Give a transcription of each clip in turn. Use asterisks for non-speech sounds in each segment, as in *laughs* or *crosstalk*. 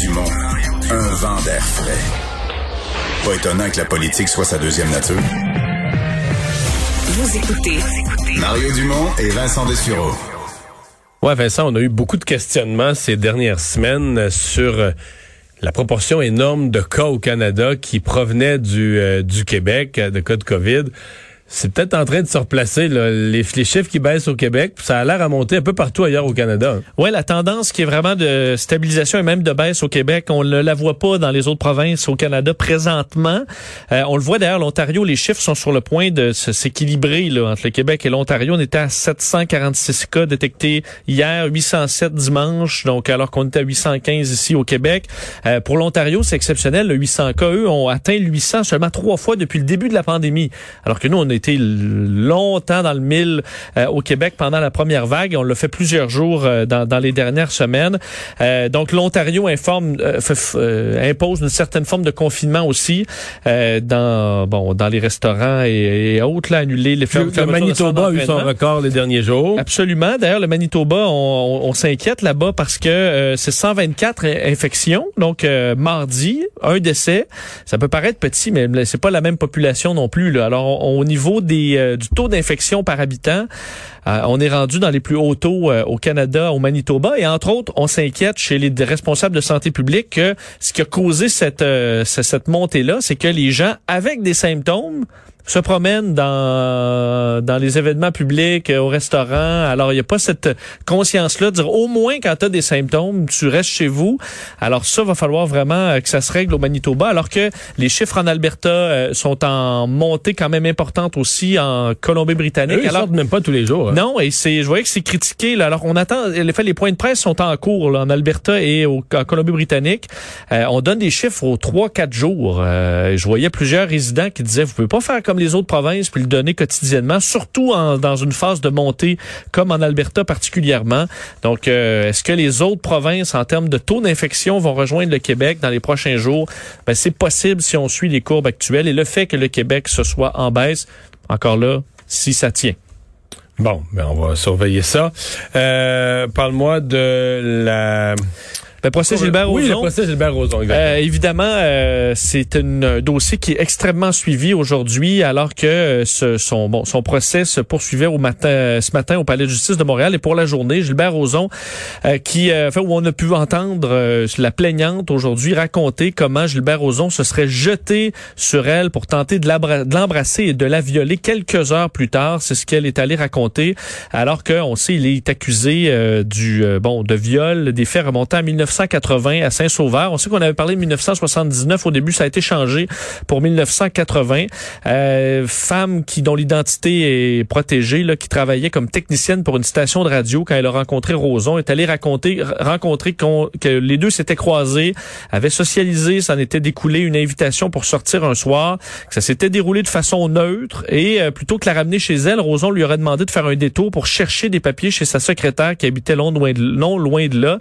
Dumont, un vent d'air frais. Pas étonnant que la politique soit sa deuxième nature. Vous écoutez Mario Dumont et Vincent Dessureau. Ouais, Vincent, on a eu beaucoup de questionnements ces dernières semaines sur euh, la proportion énorme de cas au Canada qui provenaient du, euh, du Québec, euh, de cas de COVID. C'est peut-être en train de se replacer, là, les, les chiffres qui baissent au Québec. Ça a l'air à monter un peu partout ailleurs au Canada. Oui, la tendance qui est vraiment de stabilisation et même de baisse au Québec, on ne la voit pas dans les autres provinces au Canada présentement. Euh, on le voit d'ailleurs, l'Ontario, les chiffres sont sur le point de s'équilibrer entre le Québec et l'Ontario. On était à 746 cas détectés hier, 807 dimanche, donc alors qu'on était à 815 ici au Québec. Euh, pour l'Ontario, c'est exceptionnel. Le 800 cas, eux, ont atteint le 800 seulement trois fois depuis le début de la pandémie. Alors que nous, on a été longtemps dans le mille euh, au Québec pendant la première vague. On l'a fait plusieurs jours euh, dans, dans, les dernières semaines. Euh, donc l'Ontario informe, impose une certaine forme de confinement aussi dans bon dans les restaurants et, et autres là annuler les fermetures. Le Manitoba a eu son record les derniers jours. Absolument. D'ailleurs, le Manitoba, on, on, s'inquiète là-bas parce que c'est 124 infections. Donc mardi, un décès. Ça peut paraître petit, mais c'est pas la même population non plus. Là. Alors au niveau euh, du taux d'infection par habitant, euh, on est rendu dans les plus hauts taux euh, au Canada, au Manitoba, et entre autres, on s'inquiète chez les responsables de santé publique que ce qui a causé cette, cette montée-là, c'est que les gens avec des symptômes se promènent dans dans les événements publics, au restaurant. Alors il n'y a pas cette conscience-là de dire au moins quand tu as des symptômes, tu restes chez vous. Alors ça va falloir vraiment que ça se règle au Manitoba, alors que les chiffres en Alberta euh, sont en montée quand même importante aussi en Colombie-Britannique. Ils alors sortent même pas tous les jours. Hein. Non, et c'est je voyais que c'est critiqué. Là. Alors on attend. Les les points de presse sont en cours là, en Alberta et au, en Colombie-Britannique. Euh, on donne des chiffres aux trois quatre jours. Euh, je voyais plusieurs résidents qui disaient vous pouvez pas faire comme les autres provinces puis le donner quotidiennement, surtout en, dans une phase de montée comme en Alberta particulièrement. Donc, euh, est-ce que les autres provinces, en termes de taux d'infection, vont rejoindre le Québec dans les prochains jours? Ben, c'est possible si on suit les courbes actuelles et le fait que le Québec se soit en baisse, encore là, si ça tient. Bon, ben on va surveiller ça. Euh, Parle-moi de la le procès Gilbert oui, le procès Gilbert Rozon, euh, évidemment, euh, c'est un dossier qui est extrêmement suivi aujourd'hui, alors que euh, ce, son, bon, son procès se poursuivait au matin, ce matin au Palais de justice de Montréal. Et pour la journée, Gilbert Rozon, qui, enfin, où on a pu entendre la plaignante aujourd'hui raconter comment Gilbert Rozon se serait jeté sur elle pour tenter de l'embrasser et de la violer quelques heures plus tard. C'est ce qu'elle est allée raconter, alors qu'on sait il est accusé du bon de viol, des faits remontant à 19 1980 à Saint-Sauveur. On sait qu'on avait parlé de 1979. Au début, ça a été changé pour 1980. Euh, femme qui dont l'identité est protégée, là, qui travaillait comme technicienne pour une station de radio quand elle a rencontré Roson, est allée raconter, rencontrer que les deux s'étaient croisés, avaient socialisé, ça en était découlé une invitation pour sortir un soir, que ça s'était déroulé de façon neutre et euh, plutôt que la ramener chez elle, Roson lui aurait demandé de faire un détour pour chercher des papiers chez sa secrétaire qui habitait loin de, non loin de là.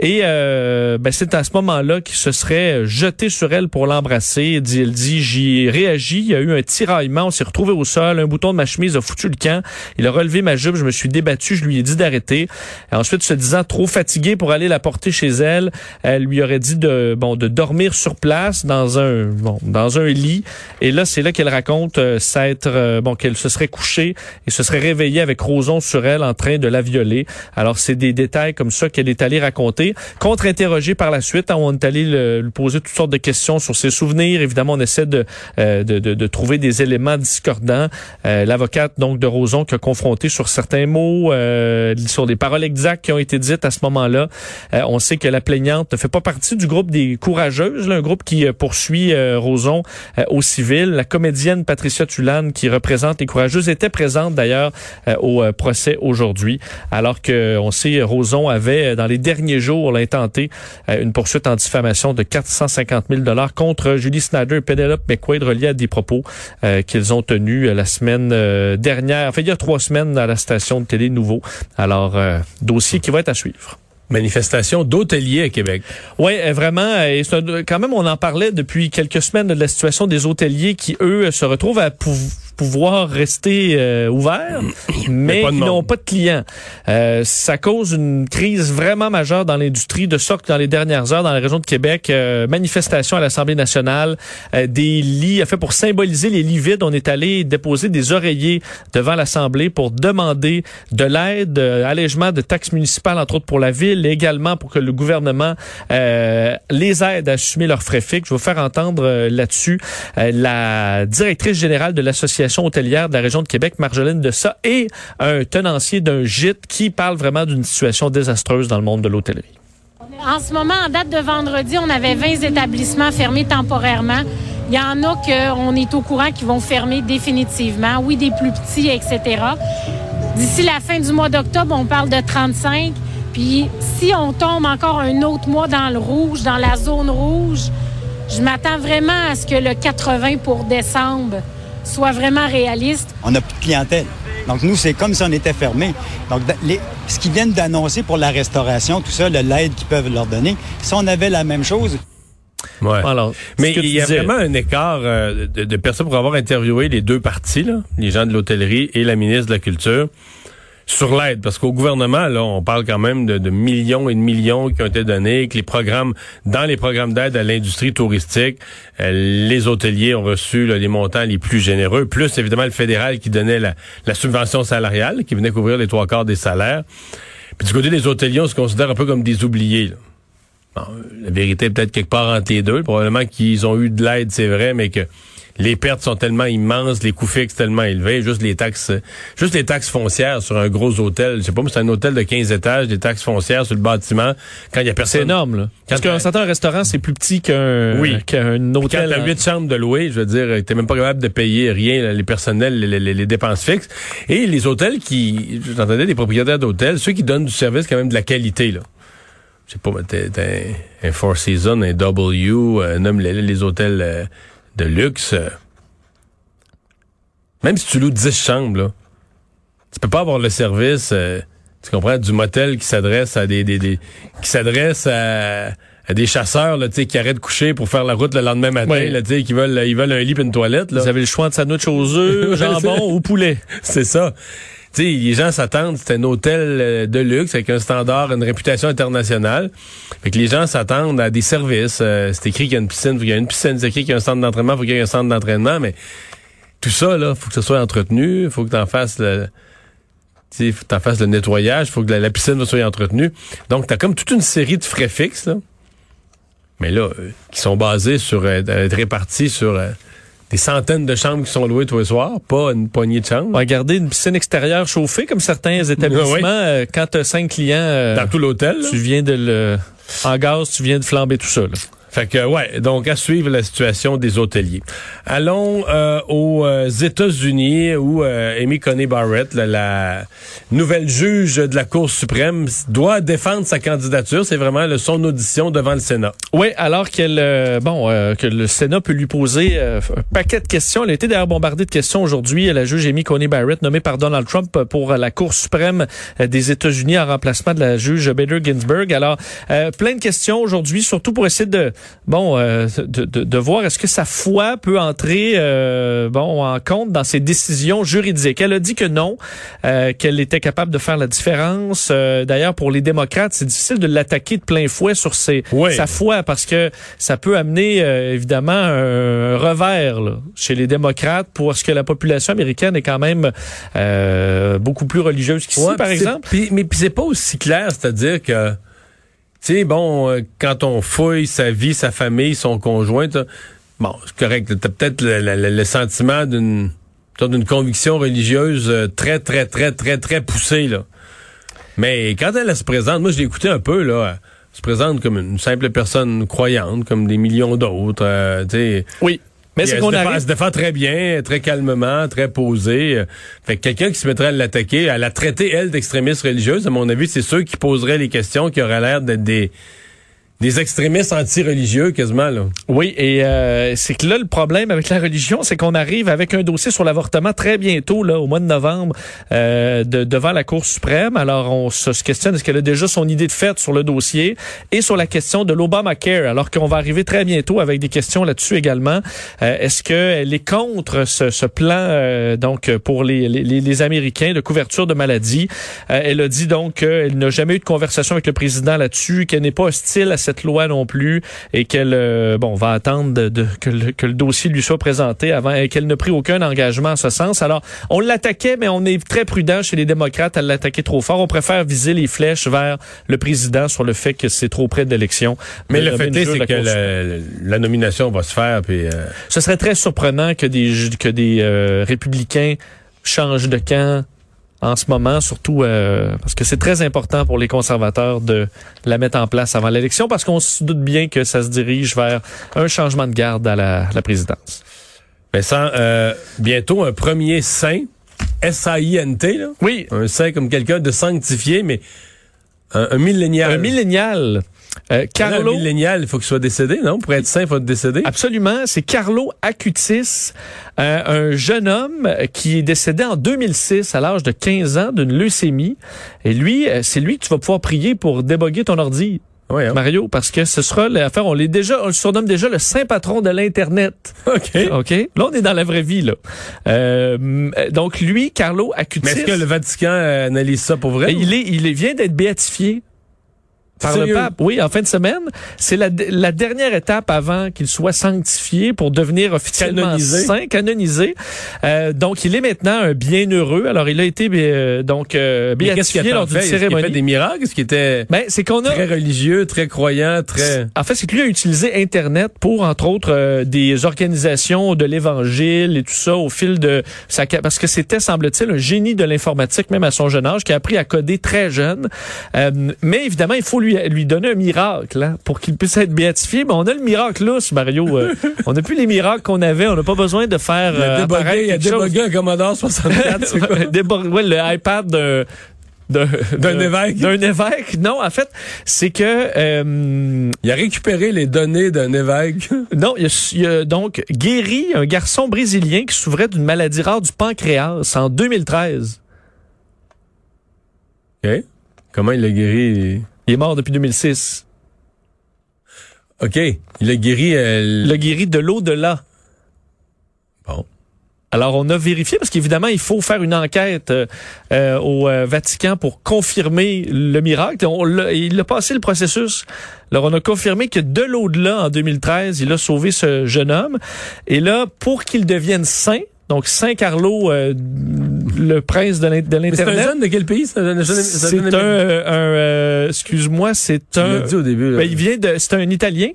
Et euh, euh, ben, c'est à ce moment-là qu'il se serait jeté sur elle pour l'embrasser. Elle dit j'y ai réagi, il y a eu un tiraillement, on s'est retrouvé au sol, un bouton de ma chemise a foutu le camp, il a relevé ma jupe, je me suis débattu, je lui ai dit d'arrêter. Ensuite, se disant trop fatigué pour aller la porter chez elle, elle lui aurait dit de bon de dormir sur place dans un bon dans un lit. Et là, c'est là qu'elle raconte euh, s'être euh, bon qu'elle se serait couchée et se serait réveillée avec Roson sur elle en train de la violer. Alors c'est des détails comme ça qu'elle est allée raconter contre-interrogé par la suite. On est allé le- lui poser toutes sortes de questions sur ses souvenirs. Évidemment, on essaie de, euh, de, de, de trouver des éléments discordants. Euh, L'avocate donc de Roson qui a confronté sur certains mots, euh, sur des paroles exactes qui ont été dites à ce moment-là. Euh, on sait que la plaignante ne fait pas partie du groupe des courageuses, là, un groupe qui euh, poursuit euh, Roson au civil. La comédienne Patricia Tulane, qui représente les courageuses, était présente d'ailleurs au procès aujourd'hui, alors que on sait Roson avait dans les derniers jours là, euh, une poursuite en diffamation de 450 000 dollars contre Julie Snyder et Penelope McQuaid reliés à des propos euh, qu'ils ont tenus euh, la semaine dernière, enfin il y a trois semaines à la station de télé Nouveau. Alors dossier qui va être à suivre. Manifestation d'hôteliers à Québec. Oui, vraiment. Et quand même, on en parlait depuis quelques semaines de la situation des hôteliers qui, eux, se retrouvent à pou- pouvoir rester euh, ouverts, mais, monde. n'ont pas de clients. Euh, ça cause une crise vraiment majeure dans l'industrie, de sorte que dans les dernières heures, dans la région de Québec, euh, manifestation à l'Assemblée nationale, euh, des lits, en fait, pour symboliser les lits vides, on est allé déposer des oreillers devant l'Assemblée pour demander de l'aide, euh, allègement de taxes municipales, entre autres pour la ville, et également pour que le gouvernement euh, les aide à assumer leurs frais fixes. Je vais vous faire entendre là-dessus euh, la directrice générale de l'Association hôtelière de la région de Québec, Marjolaine Dessa, et un tenancier d'un gîte qui parle vraiment d'une situation désastreuse dans le monde de l'hôtellerie. En ce moment, en date de vendredi, on avait 20 établissements fermés temporairement. Il y en a qu'on est au courant qui vont fermer définitivement. Oui, des plus petits, etc. D'ici la fin du mois d'octobre, on parle de 35. Puis si on tombe encore un autre mois dans le rouge, dans la zone rouge, je m'attends vraiment à ce que le 80 pour décembre soit vraiment réaliste. on n'a plus de clientèle. Donc, nous, c'est comme si on était fermé. Donc, les- ce qu'ils viennent d'annoncer pour la restauration, tout ça, le- l'aide qu'ils peuvent leur donner, si on avait la même chose, Ouais. Alors, Mais il y a disais. vraiment un écart euh, de, de personnes pour avoir interviewé les deux parties, là, les gens de l'hôtellerie et la ministre de la Culture, sur l'aide. Parce qu'au gouvernement, là, on parle quand même de, de millions et de millions qui ont été donnés, que les programmes, dans les programmes d'aide à l'industrie touristique, euh, les hôteliers ont reçu là, les montants les plus généreux, plus évidemment le fédéral qui donnait la, la subvention salariale, qui venait couvrir les trois quarts des salaires. Puis du côté des hôteliers, on se considère un peu comme des oubliés. là. Bon, la vérité est peut-être quelque part entre les deux. Probablement qu'ils ont eu de l'aide, c'est vrai, mais que les pertes sont tellement immenses, les coûts fixes tellement élevés, juste les taxes, juste les taxes foncières sur un gros hôtel. Je sais pas, mais c'est un hôtel de 15 étages, des taxes foncières sur le bâtiment quand il y a C'est personne. énorme, là. Parce Quand qu'un certain restaurant, c'est plus petit qu'un Oui. qu'un Quand hôtel. t'as hein. huit chambres de louer, je veux dire, t'es même pas capable de payer rien, les personnels, les, les- les dépenses fixes. Et les hôtels qui, j'entendais des propriétaires d'hôtels, ceux qui donnent du service quand même de la qualité, là. Je sais pas, mais un, un Four Seasons, un W, euh, nomme les, les hôtels euh, de luxe. euh. Même si tu loues 10 chambres, là, tu peux pas avoir le service, euh, tu comprends, du motel qui s'adresse à des, des, des- qui s'adresse à, à des chasseurs, là, tu sais, qui arrêtent de coucher pour faire la route le lendemain matin, Oui. là, tu sais, qui veulent, ils veulent un lit et une toilette, là. Vous avez le choix de sandwich aux œufs, jambon ou poulet. *laughs* C'est ça. Sais, les gens s'attendent, c'est un hôtel euh, de luxe avec un standard, une réputation internationale. Fait que les gens s'attendent à des services. Euh, c'est écrit qu'il y a une piscine, faut qu'il y a une piscine, c'est écrit qu'il y a un centre d'entraînement, faut qu'il y ait un centre d'entraînement, mais tout ça, là, faut que ce soit entretenu, faut que tu en fasses le. Tu sais, faut que t'en fasses le nettoyage, faut que la, piscine soit entretenue. Donc, t'as comme toute une série de frais fixes, là. Mais là, euh, qui sont basés sur, euh, répartis sur des centaines de chambres qui sont louées tous les soirs, pas une poignée de chambres. Garder une piscine extérieure chauffée, comme certains établissements. Oui. euh, quand tu as cinq clients, euh, Dans tout l'hôtel, tu viens de le... En gaz, tu viens de flamber tout ça. là. Fait que ouais, donc à suivre la situation des hôteliers. Allons euh, aux euh, États-Unis où euh, Amy Coney Barrett, la, la nouvelle juge de la Cour suprême, doit défendre sa candidature. C'est vraiment le- son audition devant le Sénat. Oui, alors qu'elle, euh, bon, euh, que le Sénat peut lui poser euh, un paquet de questions. Elle a été d'ailleurs bombardée de questions aujourd'hui. La juge Amy Coney Barrett, nommée par Donald Trump pour la Cour suprême des États-Unis en remplacement de la juge Bader Ginsburg. Alors, plein de questions aujourd'hui, surtout pour essayer de, bon, euh, de, de, de voir est-ce que sa foi peut entrer, euh, bon, en compte dans ses décisions juridiques. Elle a dit que non, euh, qu'elle était capable de faire la différence. Euh, d'ailleurs, pour les démocrates, c'est difficile de l'attaquer de plein fouet sur ses, Oui. sa foi parce que ça peut amener euh, évidemment un revers là, chez les démocrates pour ce que la population américaine est quand même euh, beaucoup plus religieuse qu'ici, Ouais, par exemple. mais puis c'est pas aussi clair, c'est-à-dire que tu sais, bon, euh, quand on fouille sa vie, sa famille, son conjoint, bon, c'est correct. T'as peut-être le, sentiment d'une d'une conviction religieuse euh, très, très, très, très, très poussée, là. Mais quand elle, se présente, moi, je l'ai écouté un peu, là. Elle se présente comme une simple personne croyante, comme des millions d'autres, euh. Oui. Mais elle qu'on se défend- arrive... elle se défend très bien, très calmement, très posée. Euh, Fait que quelqu'un qui se mettrait à l'attaquer, elle a traité, elle, d'extrémiste religieuse, à mon avis, c'est ceux qui poseraient les questions qui auraient l'air d'être des, des extrémistes anti-religieux, quasiment, là. Oui, et euh, c'est que là, le problème avec la religion, c'est qu'on arrive avec un dossier sur l'avortement très bientôt, là, au mois de novembre, euh, de- devant la Cour suprême. Alors, on se, questionne, est-ce qu'elle a déjà son idée de fait sur le dossier et sur la question de l'Obamacare, alors qu'on va arriver très bientôt avec des questions là-dessus également. Euh, est-ce qu'elle est contre ce, ce plan, euh, donc, pour les, les, les Américains de couverture de maladies? Euh, elle a dit donc qu'elle n'a jamais eu de conversation avec le président là-dessus, qu'elle n'est pas hostile à cette loi non plus et qu'elle euh, bon va attendre de, de- que, le, que le dossier lui soit présenté avant et qu'elle n'a pris aucun engagement en ce sens. Alors, on l'attaquait, mais on est très prudent chez les démocrates à l'attaquer trop fort. On préfère viser les flèches vers le président sur le fait que c'est trop près de l'élection. Mais le fait est, c'est que la, la nomination va se faire, puis... euh, Ce serait très surprenant que des que des euh, républicains changent de camp en ce moment, surtout euh, parce que c'est très important pour les conservateurs de la mettre en place avant l'élection, parce qu'on se doute bien que ça se dirige vers un changement de garde à la, la présidence. Vincent, euh, bientôt un premier saint, S-A-I-N-T, là. Oui, Un saint comme quelqu'un de sanctifié, mais un, un millénial. un millénial. Euh, Carlo, Un millénial, il faut qu'il soit décédé, non? Pour être saint, il faut être décédé. Absolument, c'est Carlo Acutis, euh, un jeune homme qui est décédé en 2006 à l'âge de 15 ans d'une leucémie. Et lui, euh, c'est lui que tu vas pouvoir prier pour déboguer ton ordi. Oui, hein? Mario, parce que ce sera l'affaire, on l'est déjà, on le surnomme déjà le saint patron de l'Internet. OK. OK? Là, on est dans la vraie vie, là. Euh, donc, lui, Carlo Acutis, Mais est-ce que le Vatican euh, analyse ça pour vrai? il, est, il vient d'être béatifié par le pape. Oui, en fin de semaine. C'est la, la dernière étape avant qu'il soit sanctifié pour devenir officiellement Canonisé. saint, canonisé. Euh, donc, il est maintenant un bienheureux. Alors, il a été euh, donc euh, béatifié lors d'une a cérémonie. fait des miracles? Est-ce qu'il était Ben, c'est qu'on a très religieux, très croyant, très... en fait, c'est que lui a utilisé Internet pour, entre autres, euh, des organisations de l'Évangile et tout ça au fil de sa... Parce que c'était, semble-t-il, un génie de l'informatique, même à son jeune âge, qui a appris à coder très jeune. Euh, mais évidemment, il faut lui, lui donner un miracle hein, pour qu'il puisse être béatifié. Mais on a le miracle lousse, Mario. Euh, *laughs* on n'a plus les miracles qu'on avait. On n'a pas besoin de faire Il a euh, débogué, il a un Commodore 64, c'est quoi? *laughs* Débor- ouais, le iPad d'un évêque. D'un évêque. Non, en fait, c'est que euh, Il a récupéré les données d'un évêque. *laughs* non, il a, il a donc guéri un garçon brésilien qui souffrait d'une maladie rare du pancréas en 2013. OK. Comment il l'a guéri? Il est mort depuis 2006. OK. Il a guéri... euh, Il a guéri de l'au-delà. Bon. Alors, on a vérifié parce qu'évidemment, il faut faire une enquête euh, euh, au Vatican pour confirmer le miracle. On l'a- il a passé le processus. Alors, on a confirmé que de l'au-delà, en 2013, il a sauvé ce jeune homme. Et là, pour qu'il devienne saint, donc Saint Carlo, euh, le prince de l'in- de Mais c'est un l'Internet, jeune de quel pays? C'est un c'est un, euh, un, euh, excuse-moi, c'est un, dit au début. là. ben, il vient de, c'est un Italien.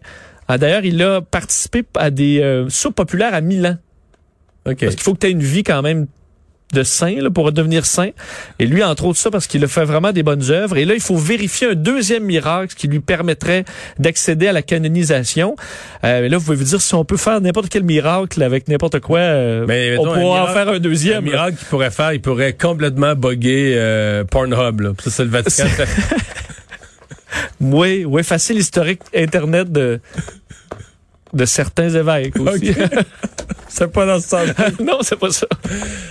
Ah, D'ailleurs, il a participé à des euh, soupes populaires à Milan. OK. Parce qu'il faut que tu aies une vie quand même de saint là, pour devenir saint. Et lui, entre autres, ça parce qu'il a fait vraiment des bonnes œuvres. Et là, il faut vérifier un deuxième miracle qui lui permettrait d'accéder à la canonisation. Euh, mais là, vous pouvez vous dire, si on peut faire n'importe quel miracle avec n'importe quoi, euh, Mais, on pourra en faire un Un deuxième. miracle qu'il pourrait faire, il pourrait complètement bugger euh, Pornhub. Là. Ça, c'est le Vatican. *laughs* Oui, oui, facile historique Internet de, de certains évêques *laughs* aussi. *laughs* c'est pas dans ce sens. *laughs* non, c'est pas ça.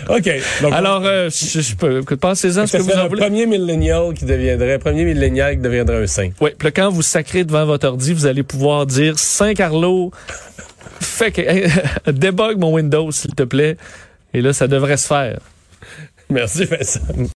OK. Donc, Alors, euh, je, je peux, pensez-en ce que vous en le voulez. premier millénial qui deviendrait, premier millénial qui deviendrait un saint. Oui, puis quand vous sacrez devant votre ordi, vous allez pouvoir dire Saint Carlo, fais que, *laughs* débug mon Windows, s'il te plaît. Et là, ça devrait se faire. Merci, Vincent.